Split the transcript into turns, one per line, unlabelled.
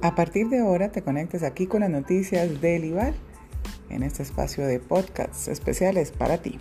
a partir de ahora te conectes aquí con las noticias del IVAL en este espacio de podcasts especiales para ti.